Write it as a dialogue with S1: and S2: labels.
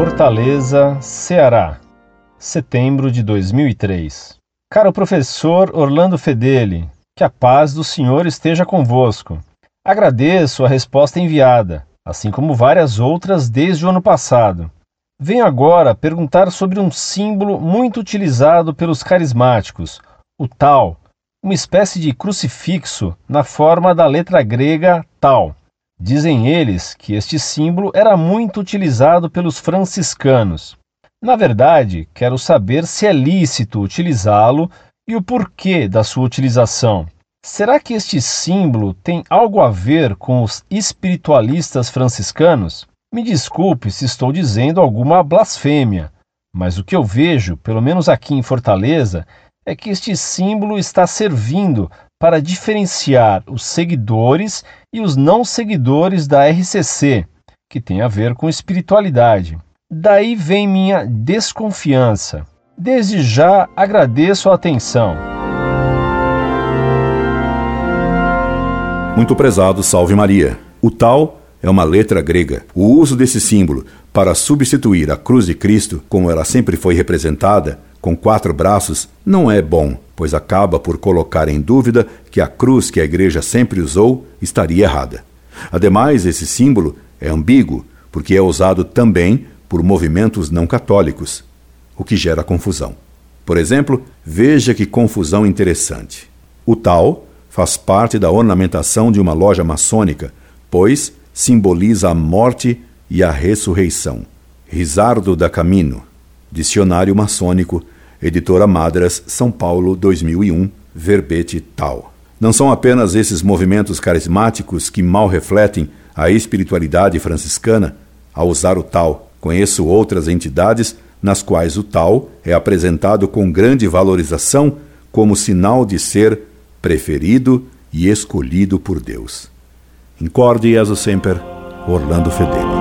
S1: Fortaleza, Ceará, setembro de 2003. Caro professor Orlando Fedeli, que a paz do Senhor esteja convosco. Agradeço a resposta enviada, assim como várias outras desde o ano passado. Venho agora perguntar sobre um símbolo muito utilizado pelos carismáticos, o tal, uma espécie de crucifixo na forma da letra grega tal. Dizem eles que este símbolo era muito utilizado pelos franciscanos. Na verdade, quero saber se é lícito utilizá-lo e o porquê da sua utilização. Será que este símbolo tem algo a ver com os espiritualistas franciscanos? Me desculpe se estou dizendo alguma blasfêmia, mas o que eu vejo, pelo menos aqui em Fortaleza, é que este símbolo está servindo para diferenciar os seguidores e os não seguidores da RCC, que tem a ver com espiritualidade. Daí vem minha desconfiança. Desde já agradeço a atenção.
S2: Muito prezado, salve Maria. O tal é uma letra grega. O uso desse símbolo para substituir a cruz de Cristo, como ela sempre foi representada, com quatro braços, não é bom, pois acaba por colocar em dúvida que a cruz que a igreja sempre usou estaria errada. Ademais, esse símbolo é ambíguo, porque é usado também por movimentos não católicos, o que gera confusão. Por exemplo, veja que confusão interessante. O tal faz parte da ornamentação de uma loja maçônica, pois simboliza a morte e a ressurreição. Risardo da Camino, Dicionário Maçônico, Editora Madras, São Paulo, 2001, verbete tal. Não são apenas esses movimentos carismáticos que mal refletem a espiritualidade franciscana ao usar o tal. Conheço outras entidades nas quais o tal é apresentado com grande valorização como sinal de ser preferido e escolhido por Deus. Incorde e sempre, Orlando Fedeli.